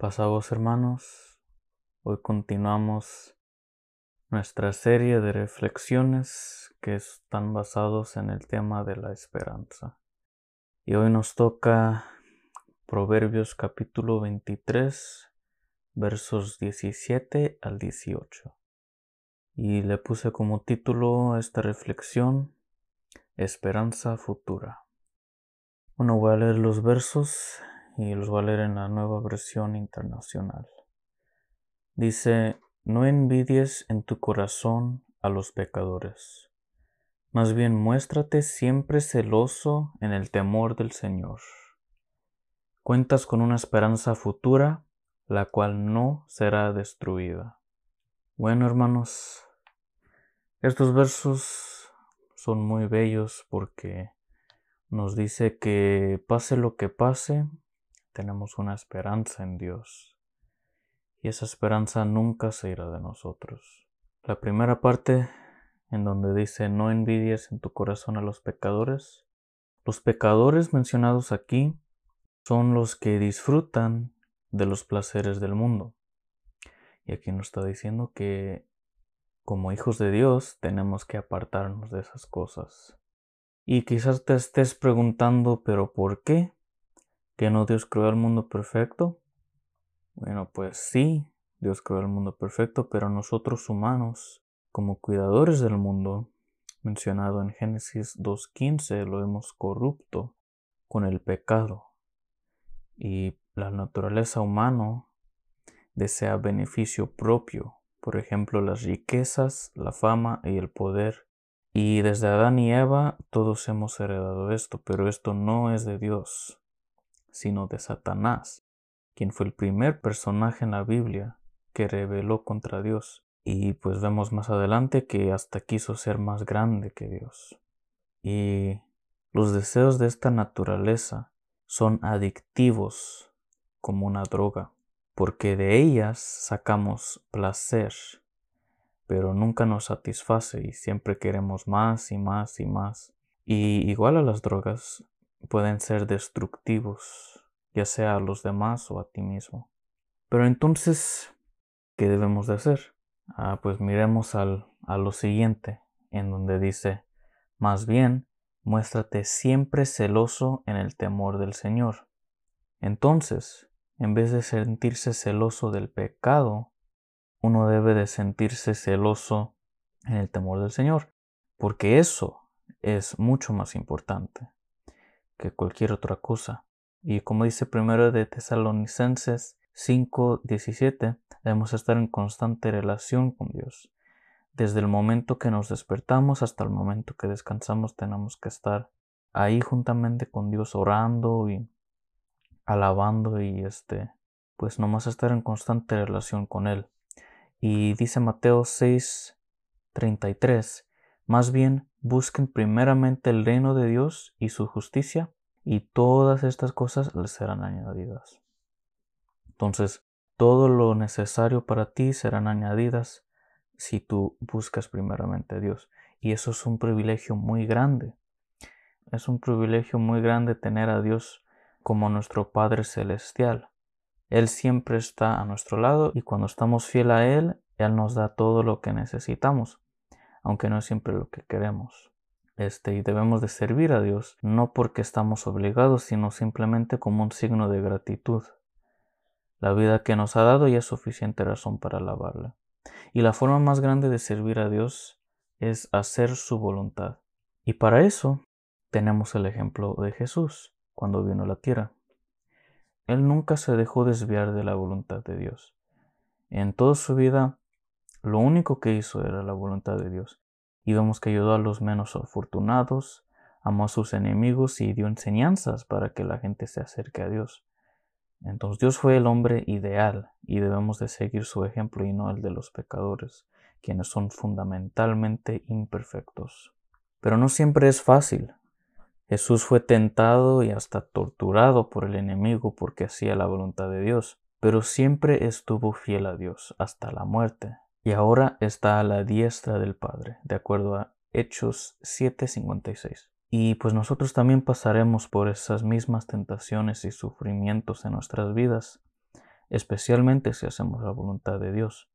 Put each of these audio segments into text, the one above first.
Pasados hermanos, hoy continuamos nuestra serie de reflexiones que están basados en el tema de la esperanza. Y hoy nos toca Proverbios capítulo 23, versos 17 al 18. Y le puse como título a esta reflexión Esperanza futura. Bueno, voy a leer los versos y los voy a leer en la nueva versión internacional. Dice, no envidies en tu corazón a los pecadores, más bien muéstrate siempre celoso en el temor del Señor. Cuentas con una esperanza futura, la cual no será destruida. Bueno, hermanos, estos versos son muy bellos porque nos dice que pase lo que pase, tenemos una esperanza en Dios. Y esa esperanza nunca se irá de nosotros. La primera parte en donde dice no envidies en tu corazón a los pecadores. Los pecadores mencionados aquí son los que disfrutan de los placeres del mundo. Y aquí nos está diciendo que como hijos de Dios tenemos que apartarnos de esas cosas. Y quizás te estés preguntando, pero ¿por qué? ¿Que no Dios creó el mundo perfecto? Bueno, pues sí, Dios creó el mundo perfecto, pero nosotros humanos, como cuidadores del mundo, mencionado en Génesis 2.15, lo hemos corrupto con el pecado. Y la naturaleza humana desea beneficio propio, por ejemplo, las riquezas, la fama y el poder. Y desde Adán y Eva todos hemos heredado esto, pero esto no es de Dios sino de Satanás, quien fue el primer personaje en la Biblia que rebeló contra Dios. Y pues vemos más adelante que hasta quiso ser más grande que Dios. Y los deseos de esta naturaleza son adictivos como una droga, porque de ellas sacamos placer, pero nunca nos satisface y siempre queremos más y más y más. Y igual a las drogas, pueden ser destructivos, ya sea a los demás o a ti mismo. Pero entonces, ¿qué debemos de hacer? Ah, pues miremos al, a lo siguiente, en donde dice, más bien, muéstrate siempre celoso en el temor del Señor. Entonces, en vez de sentirse celoso del pecado, uno debe de sentirse celoso en el temor del Señor, porque eso es mucho más importante que cualquier otra cosa. Y como dice primero de Tesalonicenses 5:17, debemos estar en constante relación con Dios. Desde el momento que nos despertamos hasta el momento que descansamos tenemos que estar ahí juntamente con Dios orando y alabando y este pues nomás estar en constante relación con él. Y dice Mateo 6:33, más bien busquen primeramente el reino de Dios y su justicia, y todas estas cosas les serán añadidas. Entonces, todo lo necesario para ti serán añadidas si tú buscas primeramente a Dios. Y eso es un privilegio muy grande. Es un privilegio muy grande tener a Dios como nuestro Padre Celestial. Él siempre está a nuestro lado y cuando estamos fiel a Él, Él nos da todo lo que necesitamos aunque no es siempre lo que queremos. Este, y debemos de servir a Dios, no porque estamos obligados, sino simplemente como un signo de gratitud. La vida que nos ha dado ya es suficiente razón para alabarla. Y la forma más grande de servir a Dios es hacer su voluntad. Y para eso tenemos el ejemplo de Jesús cuando vino a la tierra. Él nunca se dejó desviar de la voluntad de Dios. En toda su vida lo único que hizo era la voluntad de Dios. Y vemos que ayudó a los menos afortunados, amó a sus enemigos y dio enseñanzas para que la gente se acerque a Dios. Entonces Dios fue el hombre ideal y debemos de seguir su ejemplo y no el de los pecadores, quienes son fundamentalmente imperfectos. Pero no siempre es fácil. Jesús fue tentado y hasta torturado por el enemigo porque hacía la voluntad de Dios, pero siempre estuvo fiel a Dios hasta la muerte y ahora está a la diestra del Padre, de acuerdo a Hechos 7:56. Y pues nosotros también pasaremos por esas mismas tentaciones y sufrimientos en nuestras vidas. especialmente si hacemos la voluntad de Dios.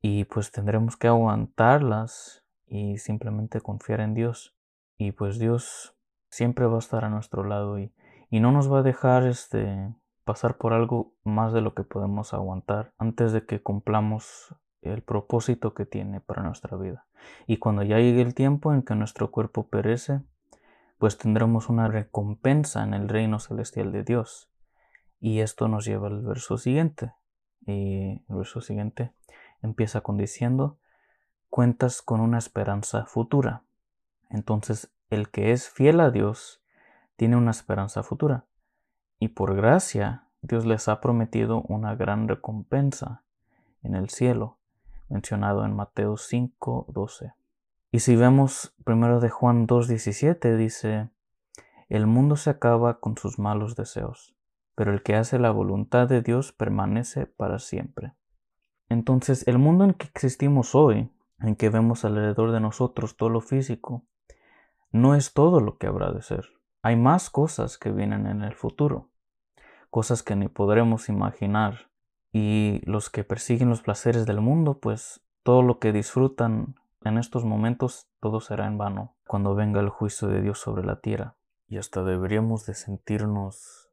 Y pues tendremos que aguantarlas y simplemente confiar en Dios. Y pues Dios siempre va a estar a nuestro lado y, y no nos va a dejar este, pasar por algo más de lo que podemos aguantar antes de que cumplamos el propósito que tiene para nuestra vida. Y cuando ya llegue el tiempo en que nuestro cuerpo perece, pues tendremos una recompensa en el reino celestial de Dios. Y esto nos lleva al verso siguiente. Y el verso siguiente empieza con diciendo, cuentas con una esperanza futura. Entonces, el que es fiel a Dios tiene una esperanza futura. Y por gracia, Dios les ha prometido una gran recompensa en el cielo mencionado en Mateo 5, 12. Y si vemos primero de Juan 2, 17, dice, el mundo se acaba con sus malos deseos, pero el que hace la voluntad de Dios permanece para siempre. Entonces, el mundo en que existimos hoy, en que vemos alrededor de nosotros todo lo físico, no es todo lo que habrá de ser. Hay más cosas que vienen en el futuro, cosas que ni podremos imaginar y los que persiguen los placeres del mundo, pues todo lo que disfrutan en estos momentos, todo será en vano cuando venga el juicio de Dios sobre la tierra. Y hasta deberíamos de sentirnos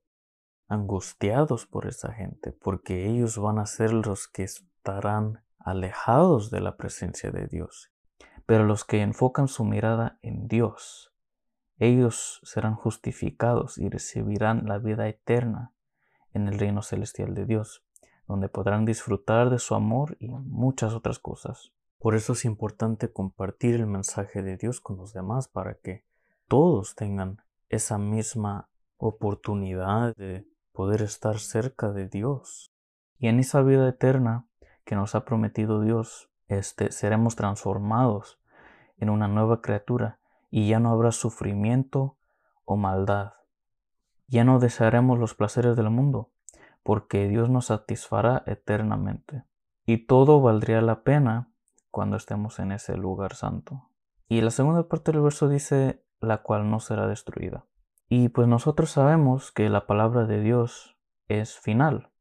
angustiados por esa gente, porque ellos van a ser los que estarán alejados de la presencia de Dios. Pero los que enfocan su mirada en Dios, ellos serán justificados y recibirán la vida eterna en el reino celestial de Dios donde podrán disfrutar de su amor y muchas otras cosas. Por eso es importante compartir el mensaje de Dios con los demás para que todos tengan esa misma oportunidad de poder estar cerca de Dios. Y en esa vida eterna que nos ha prometido Dios, este, seremos transformados en una nueva criatura y ya no habrá sufrimiento o maldad. Ya no desearemos los placeres del mundo, porque Dios nos satisfará eternamente. Y todo valdría la pena cuando estemos en ese lugar santo. Y la segunda parte del verso dice, la cual no será destruida. Y pues nosotros sabemos que la palabra de Dios es final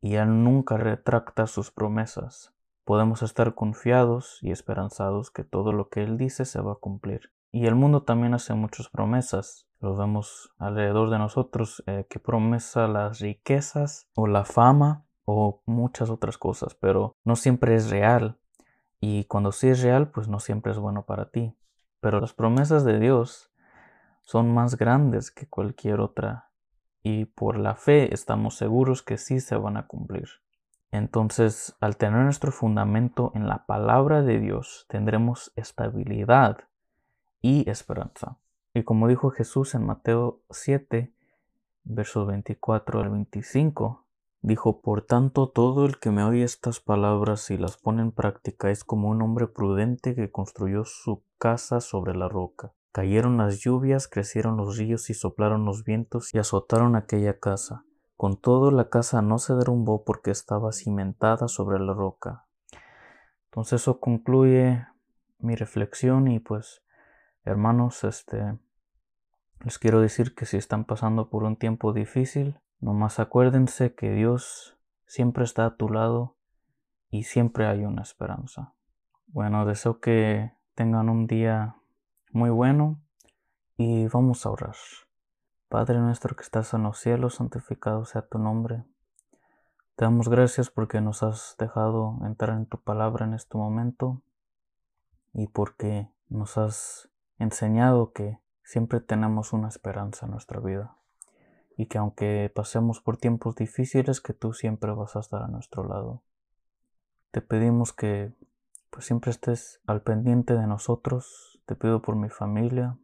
y Él nunca retracta sus promesas. Podemos estar confiados y esperanzados que todo lo que Él dice se va a cumplir. Y el mundo también hace muchas promesas, lo vemos alrededor de nosotros, eh, que promesa las riquezas o la fama o muchas otras cosas, pero no siempre es real. Y cuando sí es real, pues no siempre es bueno para ti. Pero las promesas de Dios son más grandes que cualquier otra y por la fe estamos seguros que sí se van a cumplir. Entonces, al tener nuestro fundamento en la palabra de Dios, tendremos estabilidad y esperanza. Y como dijo Jesús en Mateo 7, versos 24 al 25, dijo, Por tanto, todo el que me oye estas palabras y las pone en práctica es como un hombre prudente que construyó su casa sobre la roca. Cayeron las lluvias, crecieron los ríos y soplaron los vientos y azotaron aquella casa. Con todo la casa no se derrumbó porque estaba cimentada sobre la roca. Entonces eso concluye mi reflexión y pues hermanos, este les quiero decir que si están pasando por un tiempo difícil, nomás acuérdense que Dios siempre está a tu lado y siempre hay una esperanza. Bueno, deseo que tengan un día muy bueno y vamos a orar. Padre nuestro que estás en los cielos, santificado sea tu nombre. Te damos gracias porque nos has dejado entrar en tu palabra en este momento y porque nos has enseñado que siempre tenemos una esperanza en nuestra vida y que aunque pasemos por tiempos difíciles, que tú siempre vas a estar a nuestro lado. Te pedimos que pues siempre estés al pendiente de nosotros, te pido por mi familia,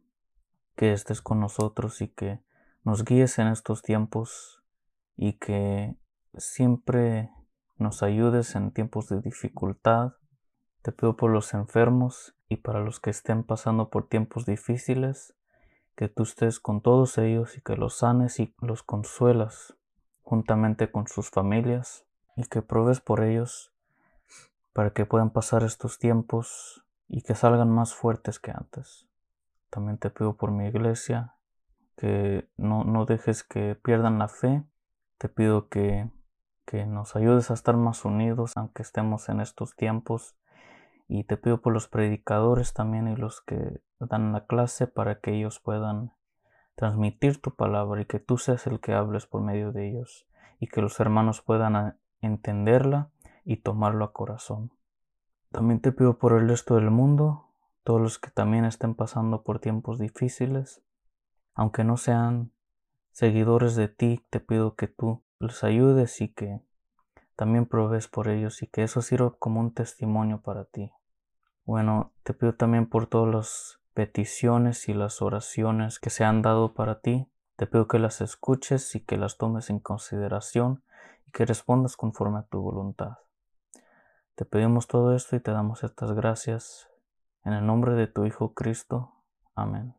que estés con nosotros y que nos guíes en estos tiempos y que siempre nos ayudes en tiempos de dificultad. Te pido por los enfermos y para los que estén pasando por tiempos difíciles, que tú estés con todos ellos y que los sanes y los consuelas juntamente con sus familias y que provees por ellos para que puedan pasar estos tiempos y que salgan más fuertes que antes. También te pido por mi iglesia que no, no dejes que pierdan la fe. Te pido que que nos ayudes a estar más unidos aunque estemos en estos tiempos. Y te pido por los predicadores también y los que dan la clase para que ellos puedan transmitir tu palabra y que tú seas el que hables por medio de ellos y que los hermanos puedan entenderla y tomarlo a corazón. También te pido por el resto del mundo, todos los que también estén pasando por tiempos difíciles, aunque no sean seguidores de ti, te pido que tú les ayudes y que también provees por ellos y que eso sirva como un testimonio para ti. Bueno, te pido también por todas las peticiones y las oraciones que se han dado para ti. Te pido que las escuches y que las tomes en consideración y que respondas conforme a tu voluntad. Te pedimos todo esto y te damos estas gracias en el nombre de tu Hijo Cristo. Amén.